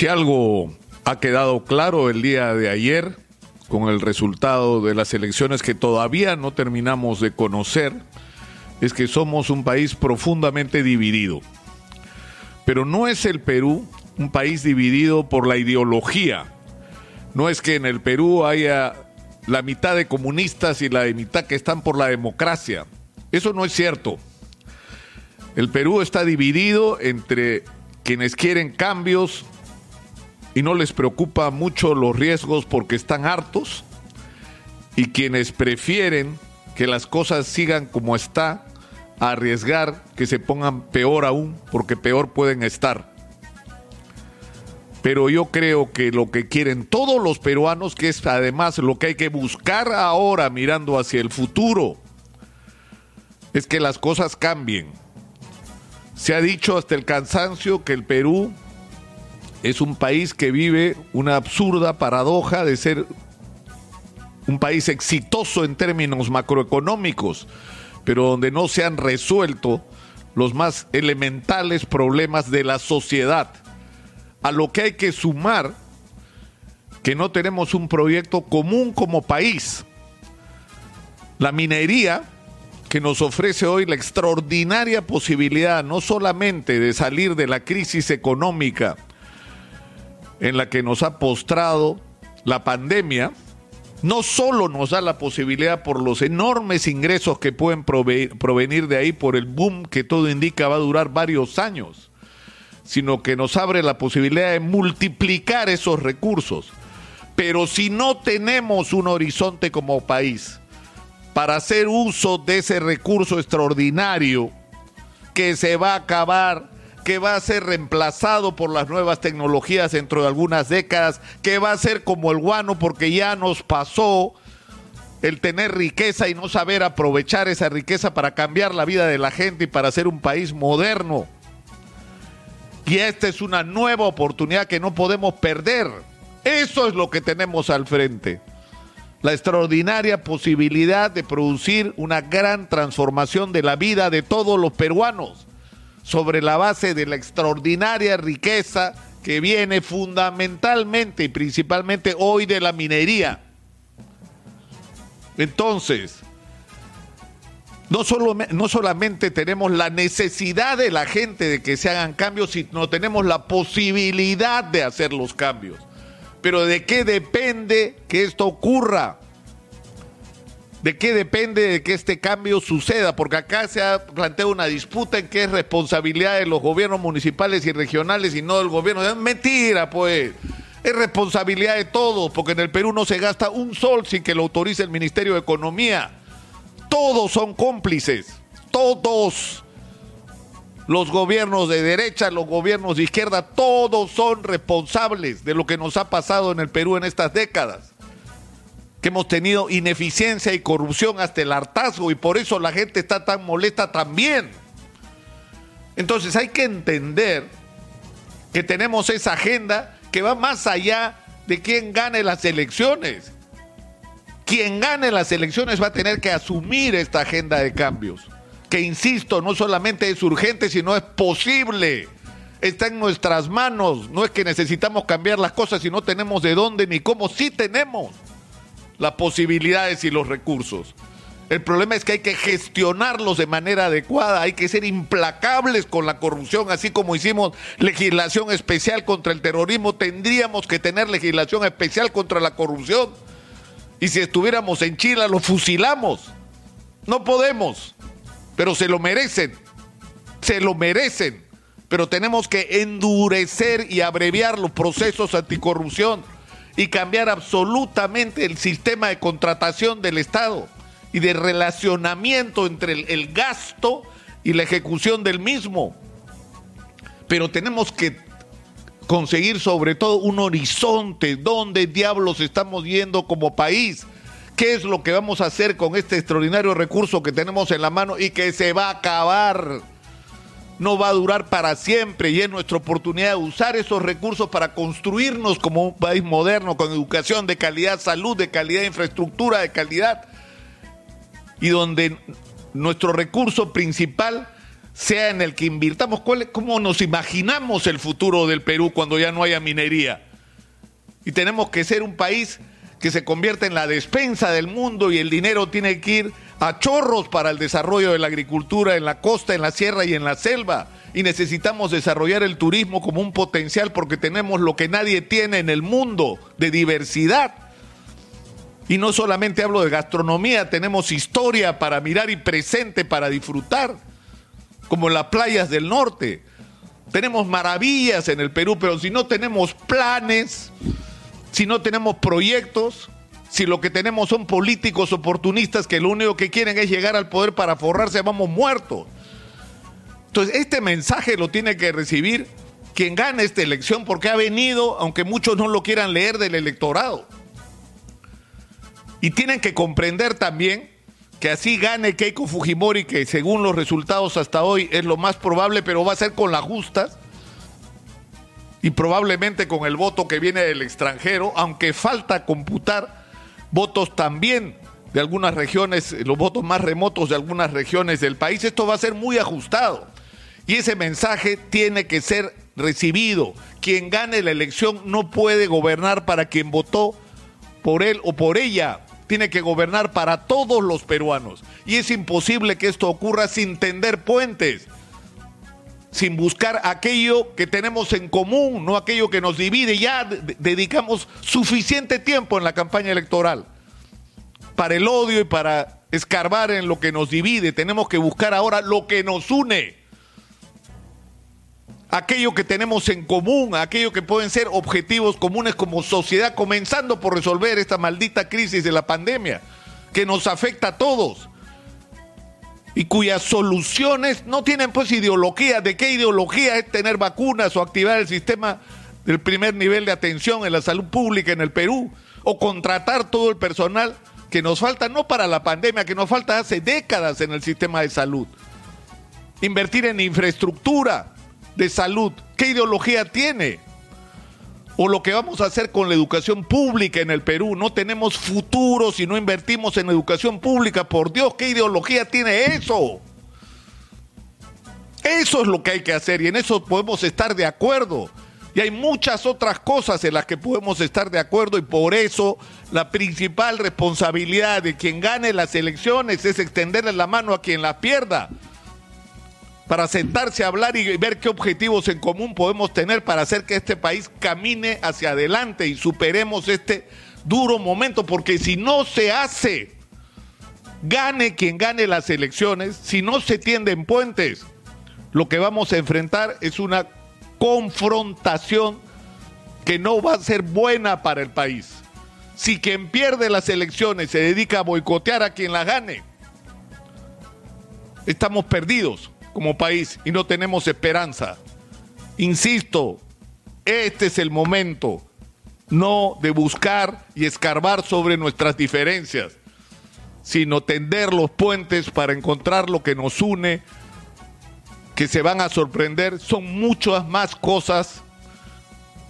Si algo ha quedado claro el día de ayer con el resultado de las elecciones que todavía no terminamos de conocer, es que somos un país profundamente dividido. Pero no es el Perú un país dividido por la ideología. No es que en el Perú haya la mitad de comunistas y la mitad que están por la democracia. Eso no es cierto. El Perú está dividido entre quienes quieren cambios y no les preocupa mucho los riesgos porque están hartos y quienes prefieren que las cosas sigan como está arriesgar que se pongan peor aún porque peor pueden estar. Pero yo creo que lo que quieren todos los peruanos, que es además lo que hay que buscar ahora mirando hacia el futuro, es que las cosas cambien. Se ha dicho hasta el cansancio que el Perú es un país que vive una absurda paradoja de ser un país exitoso en términos macroeconómicos, pero donde no se han resuelto los más elementales problemas de la sociedad. A lo que hay que sumar que no tenemos un proyecto común como país. La minería, que nos ofrece hoy la extraordinaria posibilidad no solamente de salir de la crisis económica, en la que nos ha postrado la pandemia, no solo nos da la posibilidad por los enormes ingresos que pueden provenir de ahí, por el boom que todo indica va a durar varios años, sino que nos abre la posibilidad de multiplicar esos recursos. Pero si no tenemos un horizonte como país para hacer uso de ese recurso extraordinario que se va a acabar que va a ser reemplazado por las nuevas tecnologías dentro de algunas décadas, que va a ser como el guano porque ya nos pasó el tener riqueza y no saber aprovechar esa riqueza para cambiar la vida de la gente y para ser un país moderno. Y esta es una nueva oportunidad que no podemos perder. Eso es lo que tenemos al frente. La extraordinaria posibilidad de producir una gran transformación de la vida de todos los peruanos sobre la base de la extraordinaria riqueza que viene fundamentalmente y principalmente hoy de la minería. Entonces, no, solo, no solamente tenemos la necesidad de la gente de que se hagan cambios, sino tenemos la posibilidad de hacer los cambios. Pero ¿de qué depende que esto ocurra? ¿De qué depende de que este cambio suceda? Porque acá se ha planteado una disputa en que es responsabilidad de los gobiernos municipales y regionales y no del gobierno. Es mentira, pues. Es responsabilidad de todos, porque en el Perú no se gasta un sol sin que lo autorice el Ministerio de Economía. Todos son cómplices, todos. Los gobiernos de derecha, los gobiernos de izquierda, todos son responsables de lo que nos ha pasado en el Perú en estas décadas que hemos tenido ineficiencia y corrupción hasta el hartazgo y por eso la gente está tan molesta también. Entonces hay que entender que tenemos esa agenda que va más allá de quién gane las elecciones. Quien gane las elecciones va a tener que asumir esta agenda de cambios, que insisto, no solamente es urgente, sino es posible. Está en nuestras manos. No es que necesitamos cambiar las cosas y no tenemos de dónde ni cómo. Sí tenemos las posibilidades y los recursos. El problema es que hay que gestionarlos de manera adecuada, hay que ser implacables con la corrupción, así como hicimos legislación especial contra el terrorismo, tendríamos que tener legislación especial contra la corrupción. Y si estuviéramos en Chile, lo fusilamos. No podemos, pero se lo merecen, se lo merecen. Pero tenemos que endurecer y abreviar los procesos anticorrupción y cambiar absolutamente el sistema de contratación del Estado y de relacionamiento entre el, gasto y la ejecución del mismo. Pero tenemos que conseguir sobre todo un horizonte, donde diablos estamos yendo como país, qué es lo que vamos a hacer con este extraordinario recurso que tenemos en la mano y que se va a acabar no va a durar para siempre y es nuestra oportunidad de usar esos recursos para construirnos como un país moderno, con educación de calidad, salud de calidad, infraestructura de calidad y donde nuestro recurso principal sea en el que invirtamos. ¿Cómo nos imaginamos el futuro del Perú cuando ya no haya minería? Y tenemos que ser un país que se convierta en la despensa del mundo y el dinero tiene que ir a chorros para el desarrollo de la agricultura en la costa, en la sierra y en la selva. Y necesitamos desarrollar el turismo como un potencial porque tenemos lo que nadie tiene en el mundo de diversidad. Y no solamente hablo de gastronomía, tenemos historia para mirar y presente para disfrutar, como las playas del norte. Tenemos maravillas en el Perú, pero si no tenemos planes, si no tenemos proyectos, si lo que tenemos son políticos oportunistas que lo único que quieren es llegar al poder para forrarse, vamos muertos. Entonces, este mensaje lo tiene que recibir quien gane esta elección porque ha venido, aunque muchos no lo quieran leer, del electorado. Y tienen que comprender también que así gane Keiko Fujimori, que según los resultados hasta hoy es lo más probable, pero va a ser con las justas y probablemente con el voto que viene del extranjero, aunque falta computar votos también de algunas regiones, los votos más remotos de algunas regiones del país, esto va a ser muy ajustado. Y ese mensaje tiene que ser recibido. Quien gane la elección no puede gobernar para quien votó por él o por ella. Tiene que gobernar para todos los peruanos. Y es imposible que esto ocurra sin tender puentes, sin buscar aquello que tenemos en común, no aquello que nos divide. Ya dedicamos suficiente tiempo en la campaña electoral para el odio y para escarbar en lo que nos divide. Tenemos que buscar ahora lo que nos une. Aquello que tenemos en común, aquello que pueden ser objetivos comunes como sociedad, comenzando por resolver esta maldita crisis de la pandemia que nos afecta a todos y cuyas soluciones no tienen pues ideología. ¿De qué ideología es tener vacunas o activar el sistema del primer nivel de atención en la salud pública en el Perú? O contratar todo el personal que nos falta, no para la pandemia, que nos falta hace décadas en el sistema de salud. Invertir en infraestructura de salud. ¿Qué ideología tiene? O lo que vamos a hacer con la educación pública en el Perú. No tenemos futuro si no invertimos en educación pública. Por Dios, ¿qué ideología tiene eso? Eso es lo que hay que hacer y en eso podemos estar de acuerdo. Y hay muchas otras cosas en las que podemos estar de acuerdo y por eso la principal responsabilidad de quien gane las elecciones es extenderle la mano a quien la pierda para sentarse a hablar y ver qué objetivos en común podemos tener para hacer que este país camine hacia adelante y superemos este duro momento, porque si no se hace, gane quien gane las elecciones, si no se tienden puentes, lo que vamos a enfrentar es una confrontación que no va a ser buena para el país. Si quien pierde las elecciones se dedica a boicotear a quien las gane, estamos perdidos como país y no tenemos esperanza. Insisto, este es el momento no de buscar y escarbar sobre nuestras diferencias, sino tender los puentes para encontrar lo que nos une, que se van a sorprender. Son muchas más cosas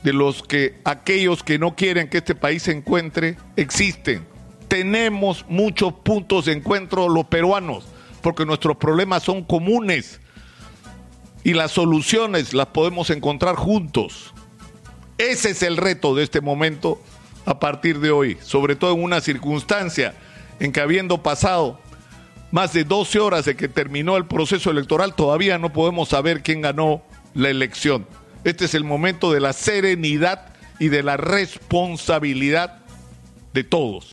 de los que aquellos que no quieren que este país se encuentre existen. Tenemos muchos puntos de encuentro los peruanos porque nuestros problemas son comunes y las soluciones las podemos encontrar juntos. Ese es el reto de este momento a partir de hoy, sobre todo en una circunstancia en que habiendo pasado más de 12 horas de que terminó el proceso electoral, todavía no podemos saber quién ganó la elección. Este es el momento de la serenidad y de la responsabilidad de todos.